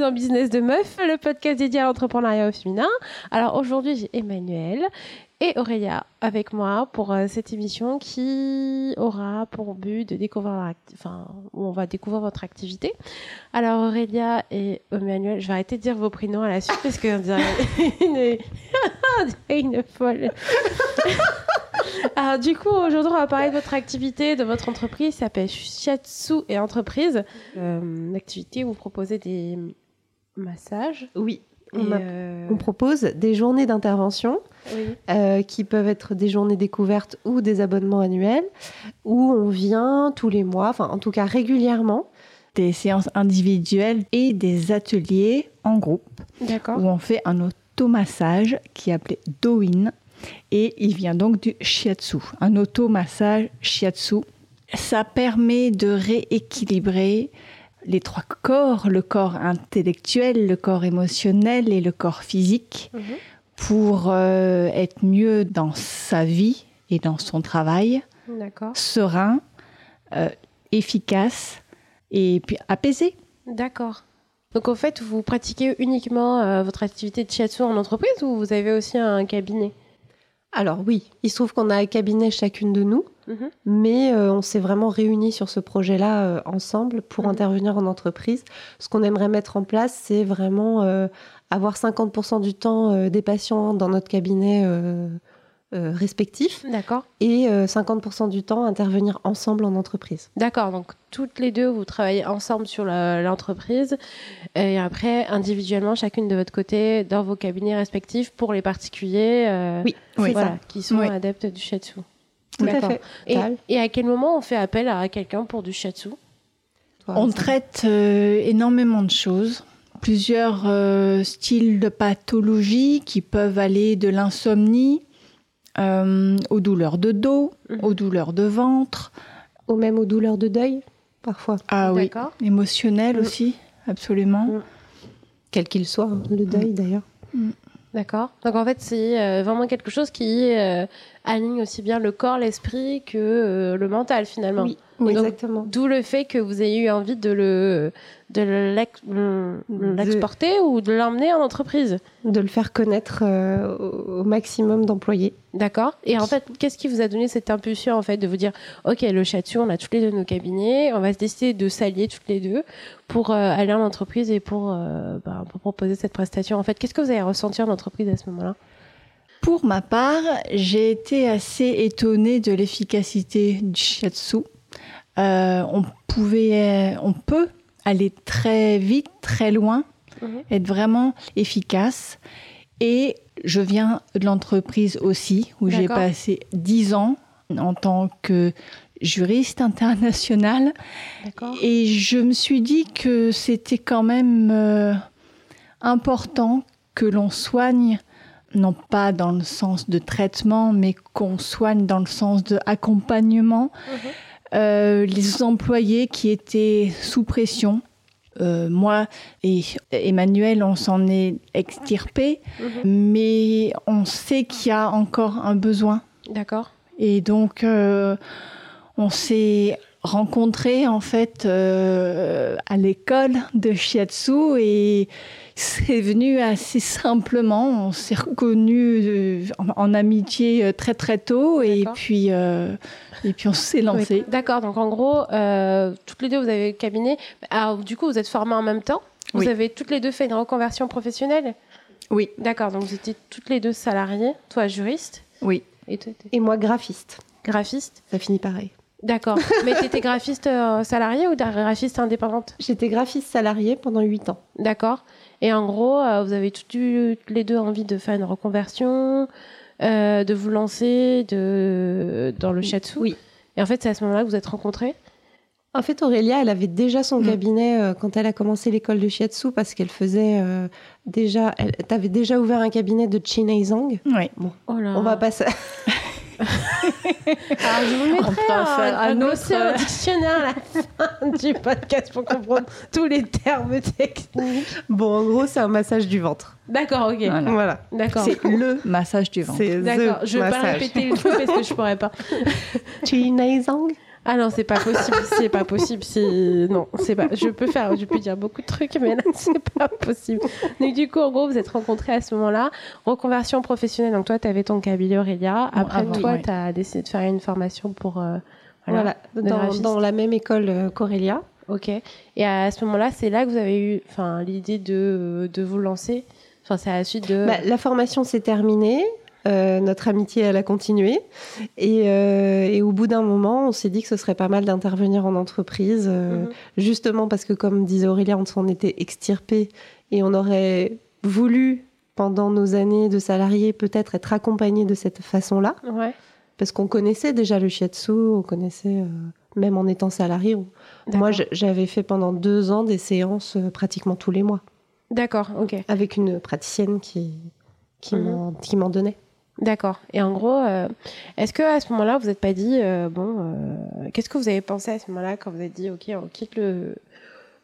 Dans Business de Meuf, le podcast dédié à l'entrepreneuriat au féminin. Alors aujourd'hui, j'ai Emmanuel et Aurélia avec moi pour euh, cette émission qui aura pour but de découvrir, enfin, où on va découvrir votre activité. Alors Aurélia et Emmanuel, je vais arrêter de dire vos prénoms à la suite parce une, on dirait une folle. Alors du coup, aujourd'hui, on va parler de votre activité, de votre entreprise. Ça s'appelle Shiatsu et Entreprise. Euh, une activité où vous proposez des massages. Oui. Et, On, a- euh, on propose des journées d'intervention oui. euh, qui peuvent être des journées découvertes ou des abonnements annuels où on vient tous les mois, enfin en tout cas régulièrement. des séances individuelles et des ateliers en groupe D'accord. où on fait un automassage qui est appelé Doin et il vient donc du shiatsu, un automassage shiatsu. Ça permet de rééquilibrer les trois corps, le corps intellectuel, le corps émotionnel et le corps physique Mhm. pour euh, être mieux dans sa vie et dans son travail, serein, euh, efficace et puis apaisé. D'accord. Donc en fait, vous pratiquez uniquement euh, votre activité de shiatsu en entreprise ou vous avez aussi un cabinet? Alors oui, il se trouve qu'on a un cabinet chacune de nous, Mhm. mais euh, on s'est vraiment réunis sur ce projet-là euh, ensemble pour Mhm. intervenir en entreprise. Ce qu'on aimerait mettre en place, c'est vraiment euh, avoir 50% du temps euh, des patients dans notre cabinet euh, euh, respectif D'accord. et euh, 50% du temps intervenir ensemble en entreprise. D'accord. Donc toutes les deux, vous travaillez ensemble sur la- l'entreprise et après individuellement, chacune de votre côté, dans vos cabinets respectifs pour les particuliers. euh, Oui, Oui. Voilà, qui sont Oui. adeptes du shiatsu. Tout à fait. Et, à quel moment on fait appel à quelqu'un pour du shiatsu toi, On traite euh, énormément de choses, plusieurs euh, styles de pathologies qui peuvent aller de l'insomnie euh, aux douleurs de dos, Mhm. aux douleurs de ventre, ou même aux douleurs de deuil, parfois, ah oui, D'accord. émotionnelles Mhm. aussi, absolument. Mhm. quel qu'il soit, hein, le deuil d'ailleurs. D'accord. Donc en fait, c'est euh, vraiment quelque chose qui euh, aligne aussi bien le corps, l'esprit que euh, le mental finalement. Donc, exactement. D'où le fait que vous ayez eu envie de le de l'ex- le- De- l'exporter ou de l'emmener en entreprise? De le faire connaître euh, au maximum d'employés. D'accord. Et en fait, qu'est-ce qui vous a donné cette impulsion en fait de vous dire, ok, le chat on a toutes les deux nos cabinets, on va se décider de s'allier toutes les deux pour euh, aller en entreprise et pour, euh, bah, pour proposer cette prestation? En fait, qu'est-ce que vous avez ressenti en entreprise à ce moment-là? Pour ma part, j'ai été assez étonnée de l'efficacité du shiatsu. Euh, on pouvait, on peut aller très vite, très loin, Mhm. être vraiment efficace. Et je viens de l'entreprise aussi, où j'ai passé dix ans en tant que juriste international. Et je me suis dit que c'était quand même euh, important que l'on soigne, non pas dans le sens de traitement, mais qu'on soigne dans le sens de accompagnement, Mhm. Euh, les employés qui étaient sous pression. Euh, moi et Emmanuel, on s'en est extirpé, Mhm. mais on sait qu'il y a encore un besoin. D'accord. Et donc, euh, on s'est rencontrés en fait euh, à l'école de Shiatsu et c'est venu assez simplement. On s'est reconnus en, en amitié euh, très très tôt et D'accord. puis euh, et puis on s'est lancé. D'accord, donc en gros, euh, toutes les deux, vous avez le cabinet. Alors, du coup, vous êtes formés en même temps. Vous Oui. avez toutes les deux fait une reconversion professionnelle Oui, D'accord, donc vous étiez toutes les deux salariées. Toi, juriste, oui. et toi, Et moi, graphiste. graphiste. Ça finit pareil. D'accord. Mais tu étais graphiste euh, salariée ou graphiste indépendante? J'étais graphiste salarié pendant 8 ans. D'accord. Et en gros, euh, vous avez toutes les deux envie de faire une reconversion, euh, de vous lancer de, dans le shiatsu. Oui. Et en fait, c'est à ce moment-là que vous êtes rencontrés? En fait, Aurélia, elle avait déjà son Mm. cabinet euh, quand elle a commencé l'école de shiatsu parce qu'elle faisait euh, déjà. Elle t'avait déjà ouvert un cabinet de Chinezang. oui. Oh là. On va pas. Alors, je vous mettrai un, un un glossaire, autre- un dictionnaire à la fin du podcast pour comprendre tous les termes techniques. Bon, en gros, c'est un massage du ventre. D'accord, ok. Voilà. Voilà. D'accord. C'est le massage du ventre. D'accord. Je vais pas répéter le truc parce que je pourrais pas. Chinezang Ah non, c'est pas possible, c'est pas possible, c'est non, c'est pas. Je peux faire, je peux dire beaucoup de trucs, mais là c'est pas possible. Donc du coup, en gros, vous êtes rencontrés à ce moment-là, reconversion professionnelle. Donc toi, tu avais ton cabinet Aurélia. Après, toi, ouais. tu as décidé de faire une formation pour euh, Voilà, dans la même école euh, qu'Aurélia. Ok. Et à ce moment-là, c'est là que vous avez eu, enfin, l'idée de de vous lancer. Enfin, c'est à la suite de. Bah, la formation s'est terminée. Euh, notre amitié, elle a continué. Et, euh, et au bout d'un moment, on s'est dit que ce serait pas mal d'intervenir en entreprise, euh, Mhm. justement parce que, comme disait Aurélia, on s'en était extirpé et on aurait voulu, pendant nos années de salariés, peut-être être accompagné de cette façon-là. Ouais. Parce qu'on connaissait déjà le shiatsu, on connaissait, même en étant salarié. Moi, j'avais fait pendant deux ans des séances pratiquement tous les mois, D'accord. Ok. avec une praticienne qui, qui Mhm. m'en donnait. D'accord. Et en gros, euh, est-ce que à ce moment-là, vous n'êtes pas dit, euh, bon, euh, qu'est-ce que vous avez pensé à ce moment-là quand vous avez dit, ok, on quitte le,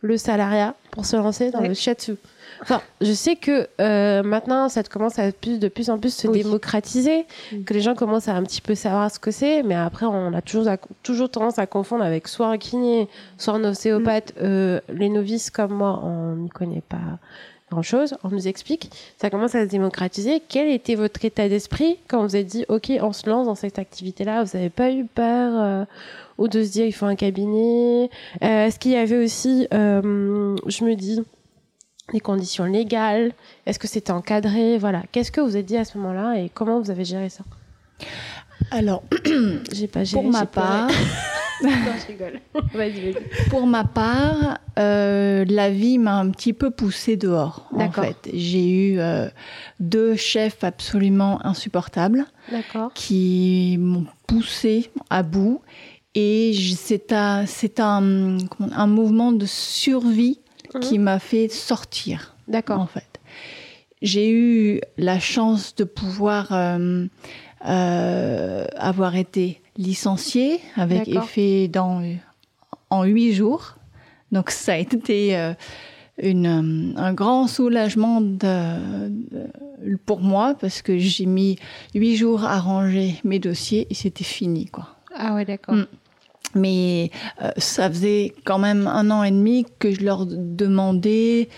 le salariat pour se lancer dans Ouais. le shiatsu? Enfin, je sais que euh, maintenant, ça commence à plus, de plus en plus se Oui. démocratiser, Mm. que les gens commencent à un petit peu savoir ce que c'est, mais après, on a toujours, toujours tendance à confondre avec soit un kiné, soit un ostéopathe. Euh, les novices comme moi, on n'y connaît pas grand-chose. On nous explique ça commence à se démocratiser. Quel était votre état d'esprit quand vous êtes dit, OK, on se lance dans cette activité-là? Vous n'avez pas eu peur euh, ou de se dire, il faut un cabinet? Euh, Est-ce qu'il y avait aussi, euh, je me dis, des conditions légales? Est-ce que c'était encadré? Voilà. Qu'est-ce que vous êtes dit à ce moment-là et comment vous avez géré ça? Alors, J'ai pas géré. pour ma part, non, je rigole. Vas-y, vas-y. pour ma part, euh, la vie m'a un petit peu poussée dehors. En D'accord. fait, j'ai eu euh, deux chefs absolument insupportables. D'accord. qui m'ont poussé à bout. Et c'est un, c'est un, un mouvement de survie qui m'a fait sortir. D'accord. en fait. J'ai eu la chance de pouvoir euh, euh, avoir été licenciée avec effet dans, en huit jours. Donc ça a été euh, une, euh, un grand soulagement de- de- pour moi parce que j'ai mis huit jours à ranger mes dossiers et c'était fini quoi. Ah ouais, d'accord. Mm. Mais euh, ça faisait quand même un an et demi que je leur demandais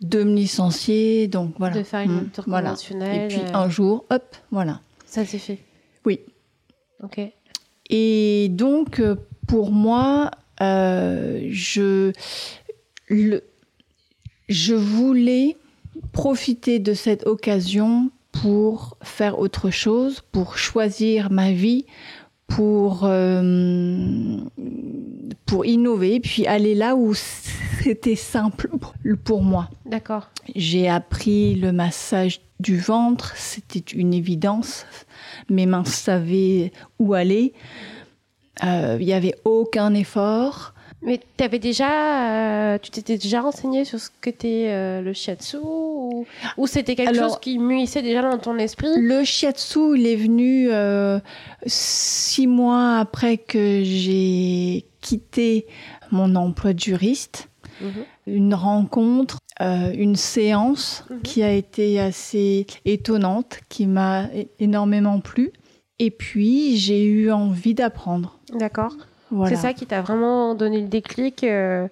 de me licencier, donc voilà. De faire une Mm, rupture voilà. Et puis un jour, hop, voilà. Ça s'est fait. Oui. Ok. Et donc, euh, pour moi, euh, je, le, je voulais profiter de cette occasion pour faire autre chose, pour choisir ma vie, pour, euh, pour innover, puis aller là où c'était simple pour moi. D'accord. J'ai appris le massage du ventre, c'était une évidence. Mes mains savaient où aller. Euh, Il n'y avait aucun effort. Mais t'avais déjà, euh, tu t'étais déjà renseigné sur ce qu'était euh, le shiatsu ou, ou c'était quelque Alors- chose qui mûrissait déjà dans ton esprit? Le shiatsu, il est venu euh, six mois après que j'ai quitté mon emploi de juriste. Mhm. Une rencontre, euh, une séance Mhm. qui a été assez étonnante, qui m'a énormément plu. Et puis, j'ai eu envie d'apprendre. D'accord. Voilà. C'est ça qui t'a vraiment donné le déclic euh,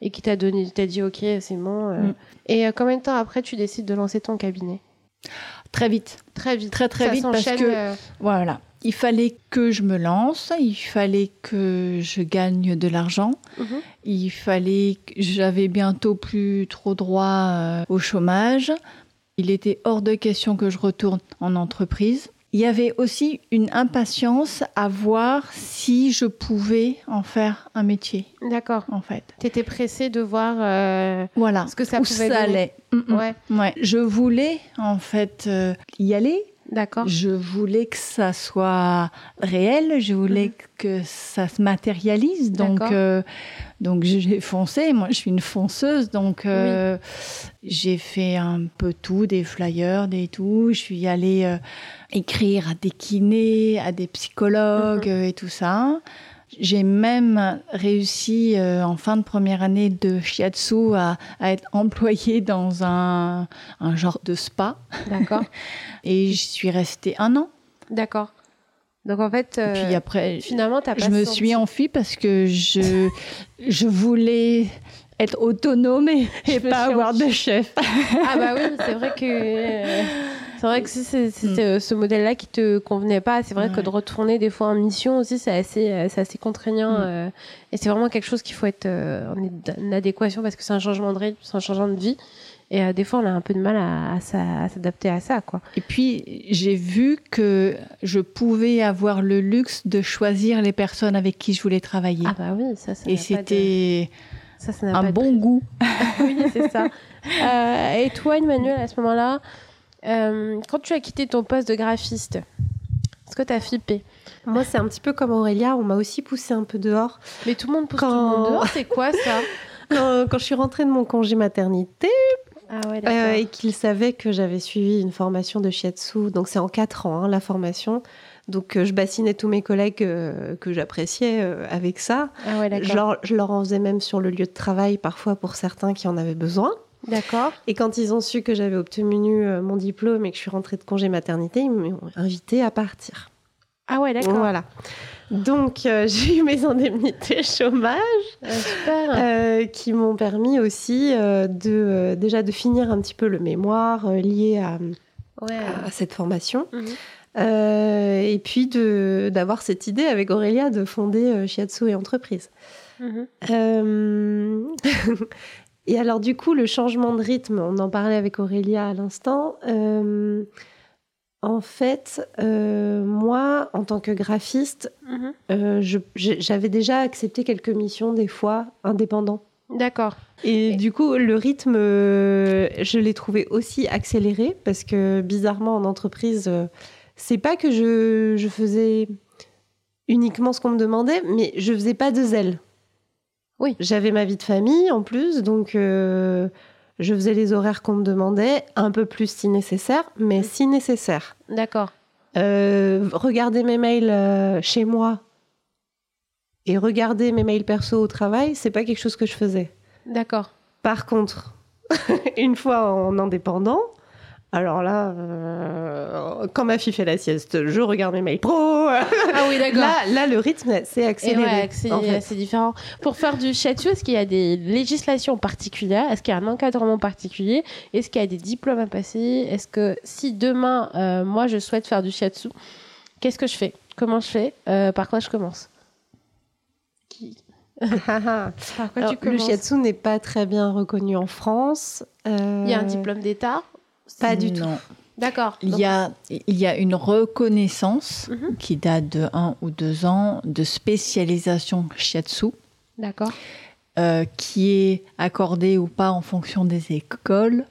et qui t'a donné, t'as dit ok, c'est bon. euh. Mm. Et euh, combien de temps après tu décides de lancer ton cabinet? Très vite. Très vite. Très, très Ça vite, parce que- Voilà. Il fallait que je me lance, il fallait que je gagne de l'argent, mhm. il fallait que j'avais bientôt plus trop droit euh, au chômage. Il était hors de question que je retourne en entreprise. Il y avait aussi une impatience à voir si je pouvais en faire un métier, D'accord. en fait. T'étais pressée de voir euh, Voilà. ce que ça Où pouvait ça donner. allait. Ouais. Ouais. Je voulais, en fait, euh, y aller, D'accord. Je voulais que ça soit réel, je voulais que ça se matérialise. Donc, euh, donc j'ai foncé. Moi, je suis une fonceuse, donc euh, j'ai fait un peu tout, des flyers, des tout. Je suis allée euh, écrire à des kinés, à des psychologues euh, et tout ça. J'ai même réussi euh, en fin de première année de shiatsu à, à être employée dans un, un genre de spa D'accord. et j'y suis restée un an. D'accord. Donc en fait, Et puis euh, après, finalement, pas je me senti- suis enfuie parce que je, je voulais être autonome et, Je et pas avoir de chef. Ah bah oui, c'est vrai que euh, c'est vrai que si c'est- c'était euh, ce modèle-là qui te convenait pas, c'est vrai que de retourner des fois en mission aussi, c'est assez, euh, assez contraignant Mm. euh, et c'est vraiment quelque chose qu'il faut être euh, en, adéquation parce que c'est un changement de rythme, c'est un changement de vie et euh, des fois on a un peu de mal à, à s'a- à s'adapter à ça quoi. Et puis, j'ai vu que je pouvais avoir le luxe de choisir les personnes avec qui je voulais travailler. Ah bah oui, ça, ça et de- c'était un bon goût. oui, c'est ça. Et toi, Emmanuel, à ce moment-là, euh, quand tu as quitté ton poste de graphiste, est-ce que tu as flippé Moi, c'est un petit peu comme Aurélia, on m'a aussi poussé un peu dehors. Mais tout le monde pousse Quand- tout le monde dehors, c'est quoi ça? Quand, quand je suis rentrée de mon congé maternité Ah ouais, euh, et qu'ils savaient que j'avais suivi une formation de shiatsu, donc c'est en quatre ans hein, la formation. Donc euh, je bassinais tous mes collègues euh, que j'appréciais avec ça. Ah ouais, Je leur, je leur en faisais même sur le lieu de travail parfois pour certains qui en avaient besoin. D'accord. Et quand ils ont su que j'avais obtenu euh, mon diplôme et que je suis rentrée de congé maternité, ils m'ont invité à partir. Ah ouais, d'accord. Voilà. Donc euh, j'ai eu mes indemnités chômage Ah, super. euh, qui m'ont permis aussi euh, de déjà de finir un petit peu le mémoire lié à, ouais. à cette formation. Mhm. Et puis de d'avoir cette idée avec Aurélia de fonder Shiatsu et entreprise. Mhm. Et alors du coup, le changement de rythme, on en parlait avec Aurélia à l'instant. Euh, en fait, euh, moi, en tant que graphiste, Mhm. euh, j'avais déjà accepté quelques missions des fois indépendants. D'accord. Et Et- du coup, le rythme, je l'ai trouvé aussi accéléré parce que bizarrement, en entreprise, c'est pas que je, je faisais uniquement ce qu'on me demandait, mais je faisais pas de zèle. Oui. J'avais ma vie de famille en plus, donc euh, je faisais les horaires qu'on me demandait, un peu plus si nécessaire, mais Mm. si nécessaire. D'accord. Euh, regarder mes mails euh, chez moi et regarder mes mails perso au travail, c'est pas quelque chose que je faisais. D'accord. Par contre, une fois en indépendant, alors là, euh, quand ma fille fait la sieste, je regarde mes mails pro. Ah oui, d'accord. là, là, le rythme s'est Et accéléré. ouais, c'est en fait. c'est différent. Pour faire du shiatsu, est-ce qu'il y a des législations particulières? Est-ce qu'il y a un encadrement particulier? Est-ce qu'il y a des diplômes à passer? Est-ce que si demain, euh, moi, je souhaite faire du shiatsu, qu'est-ce que je fais? Comment je fais? Euh, Par quoi je commence? Qui- Par quoi Alors, tu le commences? shiatsu n'est pas très bien reconnu en France. Il y a un diplôme d'État? Pas du tout. D'accord. Il y, a, il y a une reconnaissance Mhm. qui date de un ou deux ans de spécialisation shiatsu D'accord. euh, qui est accordée ou pas en fonction des écoles,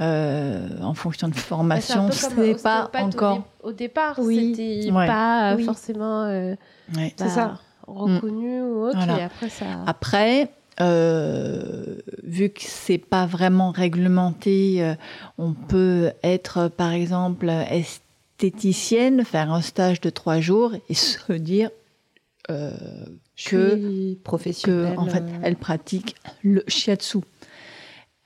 euh, en fonction de Bah, c'est formation. peu Ce comme n'est pas au encore. dé- Au, départ, Oui. c'était Ouais. pas Oui. forcément euh, Ouais. C'est bah, ça. reconnu ou autre. Voilà. Et après, ça. Après, euh, vu que c'est pas vraiment réglementé, euh, on peut être, par exemple, esthéticienne, faire un stage de trois jours et se dire euh, que que professionnelle. en fait euh, elle pratique le shiatsu.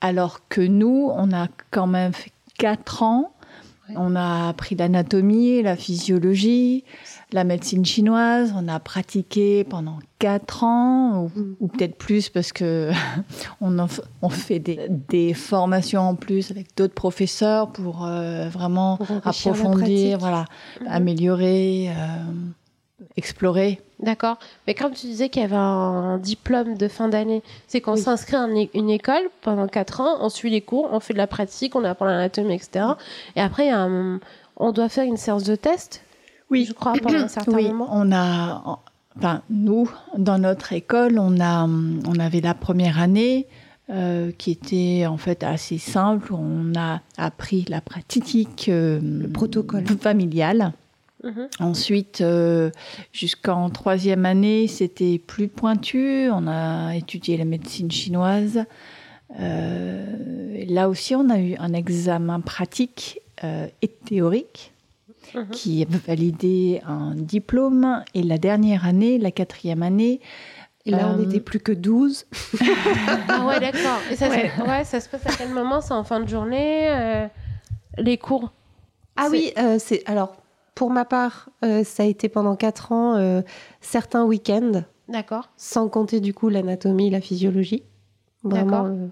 Alors que nous, on a quand même fait quatre ans. On a appris l'anatomie, la physiologie, la médecine chinoise. On a pratiqué pendant quatre ans, ou, ou peut-être plus parce que on, en on fait des, des formations en plus avec d'autres professeurs pour euh, vraiment Pour approfondir, voilà, Mhm. améliorer, euh, explorer. D'accord. Mais comme tu disais qu'il y avait un diplôme de fin d'année, c'est qu'on Oui. s'inscrit à une- école pendant 4 ans, on suit les cours, on fait de la pratique, on apprend l'anatomie, etc. Et après, il y a un- on doit faire une séance de test, Oui. je crois, pendant un certain oui, moment. on a, enfin nous, dans notre école, on a, on avait la première année euh, qui était en fait assez simple. On a appris la pratique, euh, Le protocole. familial. Mhm. Ensuite, euh, jusqu'en troisième année, c'était plus pointu. On a étudié la médecine chinoise. Euh, là aussi, on a eu un examen pratique euh, et théorique Mhm. qui validait un diplôme. Et la dernière année, la quatrième année, Et là, on n'était plus que 12. Ah ouais, d'accord. Et ça, Ouais. ça se passe à quel moment C'est en fin de journée euh, Les cours? Ah oui, euh, c'est alors pour ma part, euh, ça a été pendant quatre ans euh, certains week-ends, D'accord. sans compter du coup l'anatomie, la physiologie. Vraiment D'accord. le,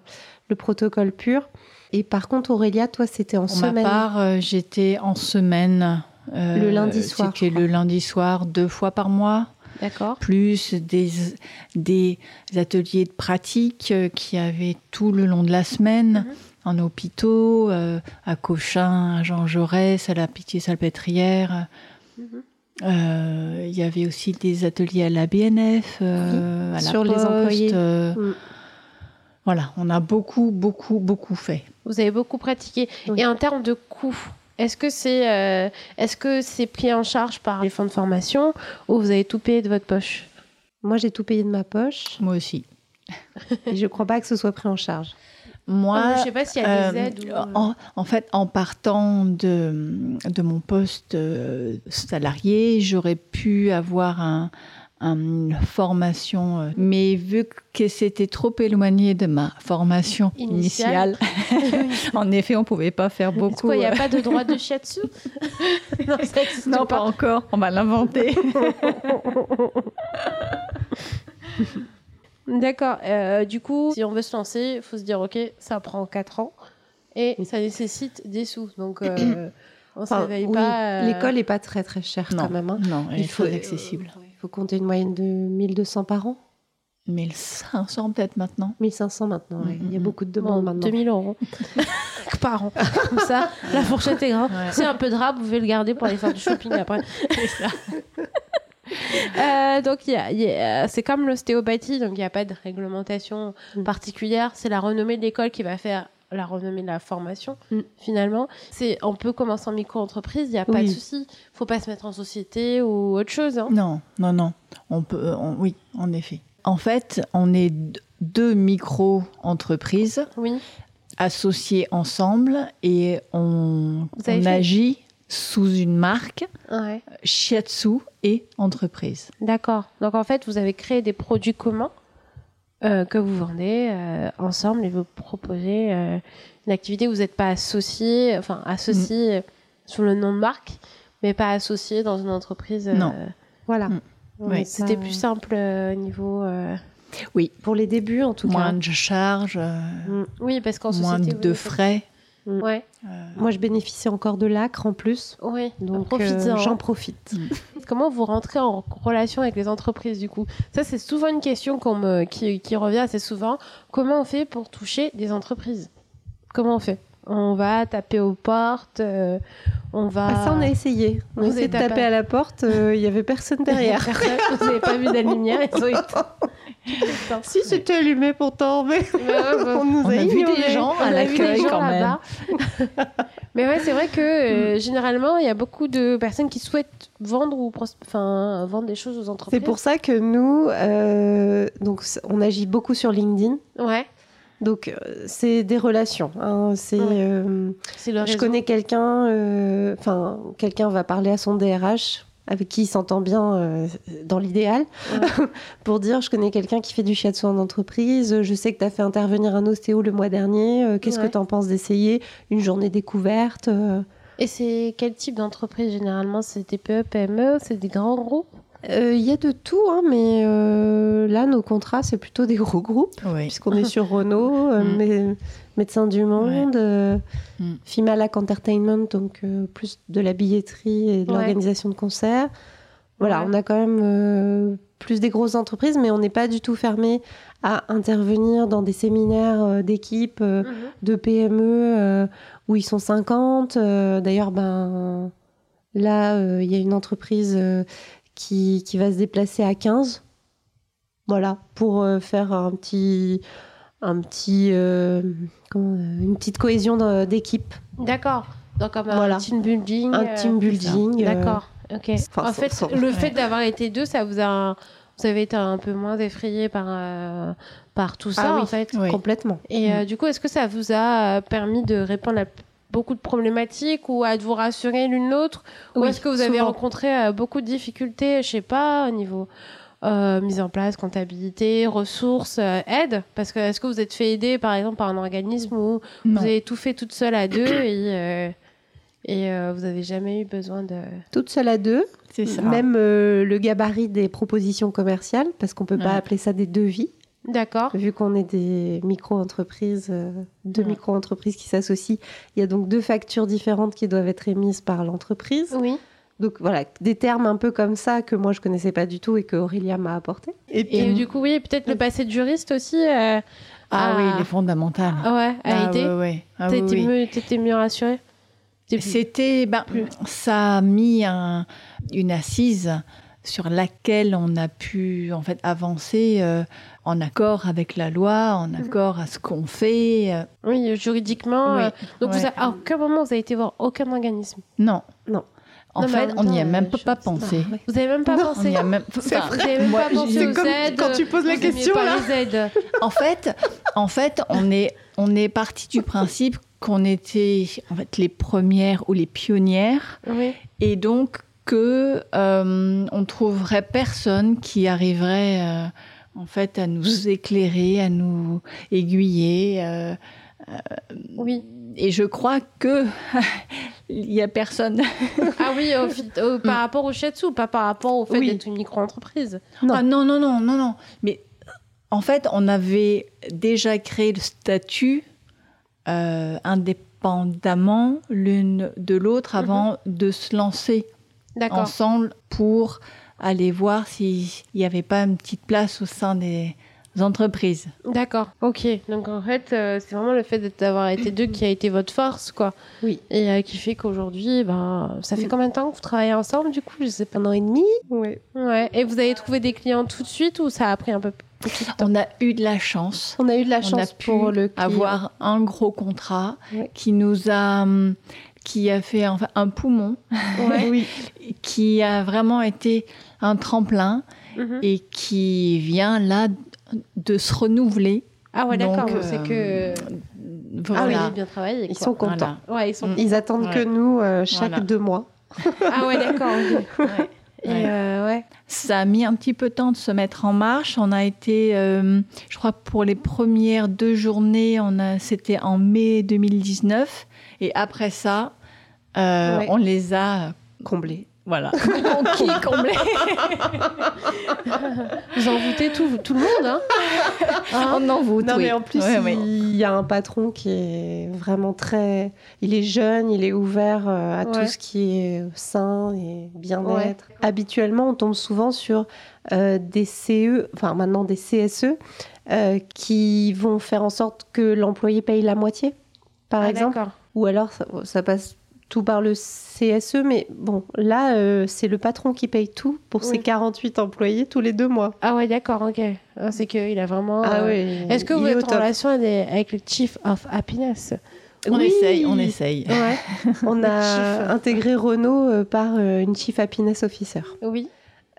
le protocole pur. Et par contre, Aurélia, toi, c'était en Pour semaine. ma part, euh, j'étais en semaine. euh, Le lundi soir, C'était le lundi soir, deux fois par mois. Plus des, des ateliers de pratique euh, qui avaient tout le long de la semaine, Mhm. en hôpitaux, euh, à Cochin, à Jean Jaurès, à la Pitié-Salpêtrière. Mhm. Euh, Il y avait aussi des ateliers à la BNF, euh, à la Sur les Poste, employés. euh, Mm. voilà, on a beaucoup, beaucoup, beaucoup fait. Vous avez beaucoup pratiqué. Oui. Et en termes de coûts, est-ce que c'est euh, est-ce que c'est pris en charge par les fonds de formation ou vous avez tout payé de votre poche? Moi, j'ai tout payé de ma poche Moi aussi. et je crois pas que ce soit pris en charge. Moi, Ah, Je sais pas s'il y a des Euh, aides. ou- en, en fait, en partant de, de mon poste euh, salarié, j'aurais pu avoir un- une formation, euh, mais vu que c'était trop éloigné de ma formation Initiale. initiale, en effet, on pouvait pas faire beaucoup. qu'il n'y a euh, pas de droit de shiatsu Non, ça non, pas. pas encore. On va l'inventer. D'accord. Euh, du coup, si on veut se lancer, il faut se dire, OK, ça prend 4 ans et ça nécessite des sous. Donc, euh, on ne se Enfin, réveille oui, pas. euh, L'école est pas très très chère non, quand même. hein. non, Il faut- accessible. euh, Il faut compter une moyenne de 1200 par an. 1500 peut-être maintenant. 1500 maintenant. ouais. Il y a beaucoup de Bon, demandes maintenant. 2000 euros par an. Comme ça, la fourchette est grande. Ouais. C'est un peu de rap, vous pouvez le garder pour aller faire du shopping après. Euh, donc, il y a- il y a- c'est comme l'ostéopathie, donc il n'y a pas de réglementation Mm. particulière. C'est la renommée de l'école qui va faire la renommée de la formation, Mm. finalement. C'est, on peut commencer en micro-entreprise, il n'y a pas de souci. faut pas se mettre en société ou autre chose. hein. Non, non, non. On peut, euh, on- oui, en effet. En fait, on est deux micro-entreprises Oui, associées ensemble et on, agit sous une marque ouais. Shiatsu et entreprise. D'accord. Donc en fait, vous avez créé des produits communs euh, que vous vendez euh, ensemble et vous proposez euh, une activité où vous n'êtes pas associé, enfin associé sous le nom de marque, mais pas associé dans une entreprise. euh, Non. Voilà. Mm. Oui. C'était plus simple euh, au niveau. euh, Pour les débuts, en tout Moins cas. de charges, euh, Mm. Oui, parce qu'en moins société. de oui, frais. Ouais. Euh, Moi, je bénéficie encore de l'ACRE en plus. Oui. Donc, euh, j'en profite. Comment vous rentrez en relation avec les entreprises du coup? Ça, c'est souvent une question me, qui, qui revient assez souvent. Comment on fait pour toucher des entreprises? Comment on fait? On va taper aux portes, euh, on va. Ah, ça, on a essayé. On a essayé de à taper à la porte. euh, Il y avait personne derrière. Personne, vous n'avez pas vu de la lumière, ils ont. Si, c'était allumé pourtant, mais ouais. on nous on a, a vu des gens On à a vu des l'accueil gens quand même. là-bas. Mais ouais, c'est vrai que euh, généralement, il y a beaucoup de personnes qui souhaitent vendre ou enfin, vendre des choses aux entreprises. C'est pour ça que nous, euh, donc, on agit beaucoup sur LinkedIn. Ouais, Donc, euh, c'est des relations. hein. C'est, Ouais. euh, je connais quelqu'un, euh, enfin, quelqu'un va parler à son DRH avec qui il s'entend bien euh, dans l'idéal, pour dire je connais quelqu'un qui fait du shiatsu en entreprise, je sais que tu as fait intervenir un ostéo le mois dernier, euh, qu'est-ce Ouais. que tu en penses d'essayer une journée découverte euh. Et c'est quel type d'entreprise généralement? C'est TPE, PME C'est des grands groupes? Il y a de tout, hein, mais euh, là, nos contrats, c'est plutôt des gros groupes, Oui. puisqu'on est sur Renault, euh, Mm. Mé- Médecins du Monde, euh, Mm. Fimalac Entertainment, donc euh, plus de la billetterie et de Ouais. l'organisation de concerts. Voilà, Ouais. on a quand même euh, plus des grosses entreprises, mais on n'est pas du tout fermé à intervenir dans des séminaires euh, d'équipes, euh, de PME euh, où ils sont 50. Euh, D'ailleurs, ben, là, euh, il y a une entreprise euh, qui, qui va se déplacer à 15. Voilà, pour euh, faire un petit. Un petit euh, euh, une petite cohésion d'équipe, D'accord. Donc comme Voilà. un team building. un team building. euh, D'accord. Ok. Enfin, en fait, sans- sans- le ouais. fait d'avoir été deux, ça vous a, vous avez été un peu moins effrayé par euh, par tout ça Ah oui. en fait. Oui. complètement. Et euh, du coup, est-ce que ça vous a permis de répondre à p- beaucoup de problématiques ou à de vous rassurer l'une l'autre Ou Oui, est-ce que vous avez souvent. rencontré euh, beaucoup de difficultés, je sais pas, au niveau euh, mise en place, comptabilité, ressources, euh, aide? Parce que est-ce que vous êtes fait aider par exemple par un organisme ou Non. vous avez tout fait toute seule à deux et, euh, Et euh, vous avez jamais eu besoin de. Toute seule à deux, C'est ça. même euh, le gabarit des propositions commerciales, parce qu'on peut pas Ouais. appeler ça des devis, D'accord. vu qu'on est des micro-entreprises, euh, deux Ouais. micro-entreprises qui s'associent. Il y a donc deux factures différentes qui doivent être émises par l'entreprise. Oui. Donc voilà, des termes un peu comme ça que moi je connaissais pas du tout et que Aurélia m'a apporté. Et, Et- du coup, oui, peut-être le passé de juriste aussi. euh, Ah oui, il est fondamental. Ouais, a Ah ouais, ouais. Ah T'étais oui, oui. mieux, t'étais mieux rassurée? C'était, ben, ça a mis un- une assise sur laquelle on a pu en fait avancer euh, en accord avec la loi, en accord à ce qu'on fait. euh, Oui, juridiquement. oui, euh, donc, vous à aucun moment, vous avez été voir aucun organisme? Non, Non. En Non, fait, on n'y a même pas, pensé. Ah, ouais. Vous avez même pas Non, On pensé. n'y a même, Vous pas pensé aux comme aides. quand tu poses la question, là. les aides. en fait, en fait, on est, on est parti du principe qu'on était en fait les premières ou les pionnières, Oui. et donc que euh, on trouverait personne qui arriverait euh, en fait à nous éclairer, à nous aiguiller. euh, Oui. et je crois que il y a personne. Ah oui, au fi- au- par rapport au shiatsu, pas par rapport au fait Oui. d'être une micro-entreprise. Non. Ah non, non, non, non, non. Mais en fait, on avait déjà créé le statut euh, indépendamment l'une de l'autre avant de se lancer. Ensemble pour aller voir s'il n'y avait pas une petite place au sein des entreprises. D'accord. Ok. Donc en fait, euh, c'est vraiment le fait d'avoir été deux qui a été votre force, quoi. Oui. Et euh, qui fait qu'aujourd'hui, ben, ça fait combien de temps que vous travaillez ensemble, du coup? Je sais pas. Un an et demi? Ouais. Ouais. Et vous avez trouvé des clients tout de suite ou ça a pris un peu plus de temps? On a eu de la chance. On a eu de la on a chance pu pour le client. avoir un gros contrat Ouais. qui nous a hum, qui a fait enfin, un poumon Ouais. Oui. qui a vraiment été un tremplin Mhm. et qui vient là de se renouveler. Ah ouais, d'accord. C'est euh, que. Voilà. Ah oui, bien travaillé. Ils sont contents. Voilà. Ouais, ils sont. Ils attendent que nous euh, chaque Voilà. deux mois. Ah ouais, d'accord. Et Ouais. euh, ouais. Ça a mis un petit peu de temps de se mettre en marche. On a été, euh, je crois, pour les premières deux journées, on a, c'était en mai 2019, et après ça, euh, Ouais. on les a, Comblés. voilà, conquis, comblés. Vous envoûtez tout, tout le monde, hein, Hein on en voûte, Non, oui. mais en plus, Ouais, il ouais. y a un patron qui est vraiment très. Il est jeune, il est ouvert euh, à Ouais. tout ce qui est sain et bien-être. Habituellement, on tombe souvent sur euh, des CE, enfin maintenant des CSE, euh, qui vont faire en sorte que l'employé paye la moitié, par Ah, exemple. d'accord. Ou alors, ça, ça passe tout par le CSE, mais bon, là, euh, c'est le patron qui paye tout pour ses Oui. 48 employés tous les deux mois. Ah ouais, d'accord, ok. Ah, C'est qu'il a vraiment. Ah euh, oui. Est-ce que vous il est au êtes en relation avec le Chief of Happiness? On Oui. essaye, on essaye. Ouais. On a Chief. intégré Renault euh, par une Chief Happiness Officer. Oui.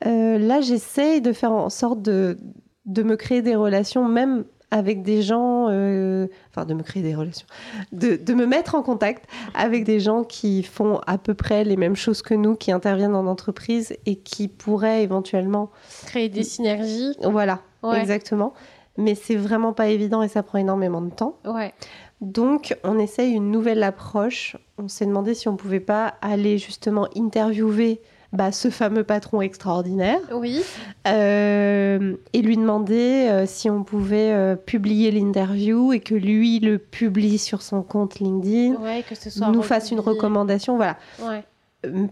Euh, là, j'essaye de faire en sorte de, de me créer des relations, même avec des gens, euh, enfin de me créer des relations, de, de me mettre en contact avec des gens qui font à peu près les mêmes choses que nous, qui interviennent en entreprise et qui pourraient éventuellement, Créer des synergies. voilà, Ouais. exactement. Mais c'est vraiment pas évident et ça prend énormément de temps. Ouais. Donc, on essaye une nouvelle approche. On s'est demandé si on pouvait pas aller justement interviewer bah, ce fameux patron extraordinaire Oui. euh, et lui demander euh, si on pouvait euh, publier l'interview et que lui le publie sur son compte LinkedIn, Ouais, que ce soit. nous fasse une recommandation. Voilà. Ouais.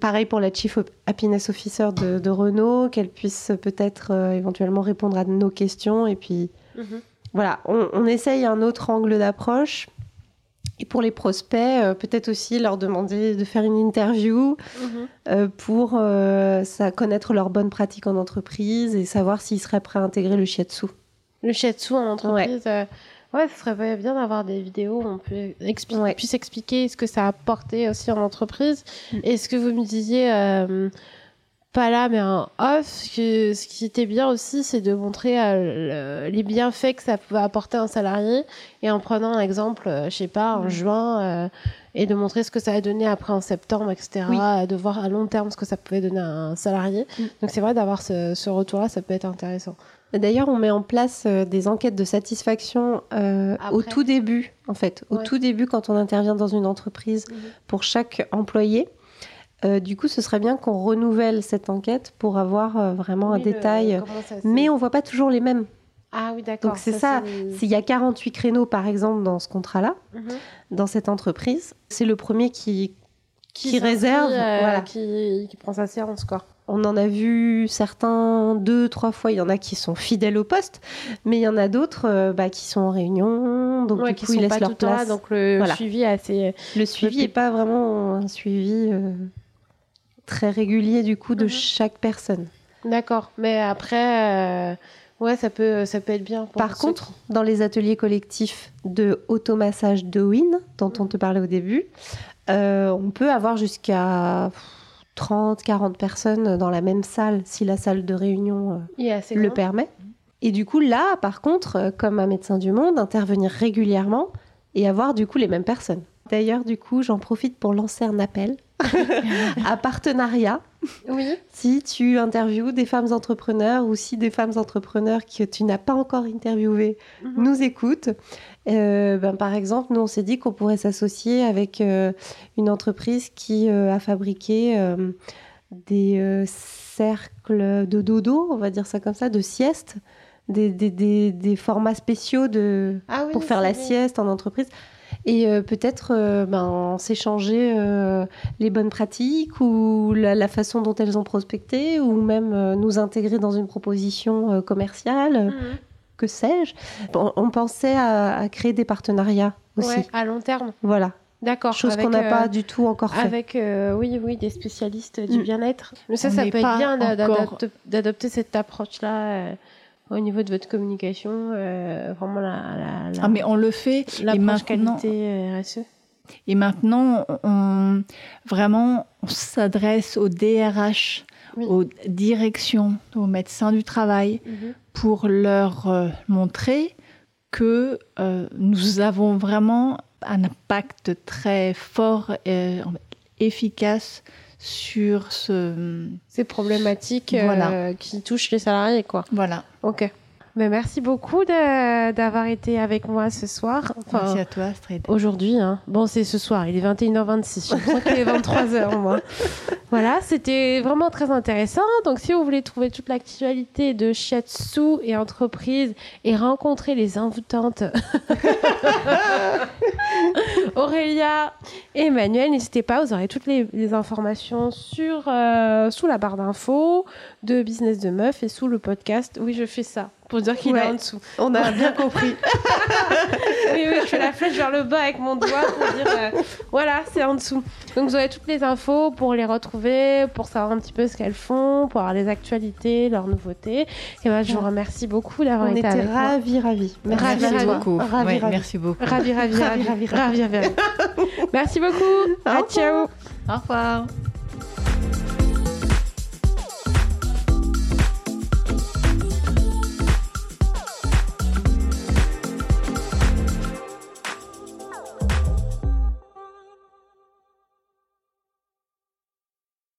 Pareil pour la Chief Happiness Officer de, de Renault, qu'elle puisse peut-être éventuellement répondre à nos questions et puis Mhm. voilà, on, on essaye un autre angle d'approche. Et pour les prospects, euh, peut-être aussi leur demander de faire une interview Mhm. euh, pour euh, ça, connaître leurs bonnes pratiques en entreprise et savoir s'ils seraient prêts à intégrer le shiatsu. Le shiatsu en entreprise. Ouais, ce serait bien d'avoir des vidéos où on peut expli- Ouais. puisse expliquer ce que ça a apporté aussi en entreprise. Mm. Et ce que vous me disiez, pas là, mais en off, que ce qui était bien aussi, c'est de montrer euh, le- les bienfaits que ça pouvait apporter un salarié. Et en prenant un exemple, euh, je sais pas, en Mm. juin, euh, et de montrer ce que ça a donné après en septembre, etc. Oui. De voir à long terme ce que ça pouvait donner à un salarié. Mm. Donc c'est vrai d'avoir ce, ce retour-là, ça peut être intéressant. D'ailleurs, on met en place euh, des enquêtes de satisfaction euh, au tout début, en fait. Au Ouais. tout début, quand on intervient dans une entreprise, Mhm. pour chaque employé. Euh, du coup, ce serait bien qu'on renouvelle cette enquête pour avoir euh, vraiment un le- détail. ça Mais on voit pas toujours les mêmes. Ah oui, d'accord. Donc c'est ça. S'il y a 48 créneaux, par exemple, dans ce contrat-là, Mhm. dans cette entreprise, c'est le premier qui, qui, réserve. euh, voilà. qui, qui prend sa séance, quoi. On en a vu certains deux, trois fois. Il y en a qui sont fidèles au poste, mais il y en a d'autres bah, qui sont en réunion. Donc Ouais, du qui coup, ils sont laissent pas leur là, place. donc le Voilà. suivi est assez. Le suivi n'est pas vraiment un suivi très régulier du coup de Mhm. chaque personne. D'accord. Mais après, euh, ouais, ça peut, ça peut être bien. Pour Par contre, dans les ateliers collectifs de automassage de Win, dont on te parlait au début, euh, on peut avoir jusqu'à 30, 40 personnes dans la même salle si la salle de réunion euh, le permet. Et du coup, là, par contre, comme un médecin du monde, intervenir régulièrement et avoir du coup les mêmes personnes. D'ailleurs, du coup, j'en profite pour lancer un appel à partenariat. Oui. Si tu interviews des femmes entrepreneurs ou si des femmes entrepreneurs que tu n'as pas encore interviewées Mhm. nous écoutent, euh, ben, par exemple, nous on s'est dit qu'on pourrait s'associer avec euh, une entreprise qui euh, a fabriqué des cercles de dodo, on va dire ça comme ça, de sieste, des, des- des- des formats spéciaux de, Ah oui, pour faire la bien. sieste en entreprise. Et euh, peut-être euh, ben, s'échanger euh, les bonnes pratiques ou la, la façon dont elles ont prospecté ou même euh, nous intégrer dans une proposition euh, commerciale, Mhm. que sais-je. On, on pensait à, à créer des partenariats aussi. Ouais, à long terme. Voilà, D'accord. chose qu'on n'a euh, pas du tout encore fait. Avec, euh, oui, oui, des spécialistes du Mm. bien-être. Mais ça, On ça peut être bien d'adopter- cette approche-là euh, au niveau de votre communication. euh, vraiment la, la, la, Ah, mais on le fait. Maintenant, qualité euh, RSE. et maintenant, on, vraiment, on s'adresse aux DRH, Oui. aux directions, aux médecins du travail, Mhm. pour leur euh, montrer que euh, nous avons vraiment un impact très fort et efficace sur ce... Ces problématiques euh, qui touchent les salariés, quoi. Voilà. Ok. Mais merci beaucoup d'avoir été avec moi ce soir. Enfin, Merci à toi, Astrid. Aujourd'hui, hein. bon, c'est ce soir, il est 21h26. Je sens qu'il est 23h, moi. Voilà, c'était vraiment très intéressant. Donc, si vous voulez trouver toute l'actualité de Shiatsu et entreprise et rencontrer les invitantes Aurélia et Emmanuel, n'hésitez pas, vous aurez toutes les, les informations sur, euh, sous la barre d'infos de Business de Meuf et sous le podcast. Oui, je fais ça pour dire qu'il est en dessous. On a bien compris. Oui, oui, je fais la flèche vers le bas avec mon doigt pour dire euh, voilà, c'est en dessous. Donc vous aurez toutes les infos pour les retrouver, pour savoir un petit peu ce qu'elles font, pour avoir les actualités, leurs nouveautés. Et ben, je vous remercie beaucoup d'avoir On été était avec moi. ravis, ravis. Ravis, Merci ravis. beaucoup. Ravi, Ouais, ravi. Merci beaucoup. Ravi, ravi, ravi, Ravi, ravi, ravi, ravi, ravi. Merci beaucoup. Au À ciao. Au revoir.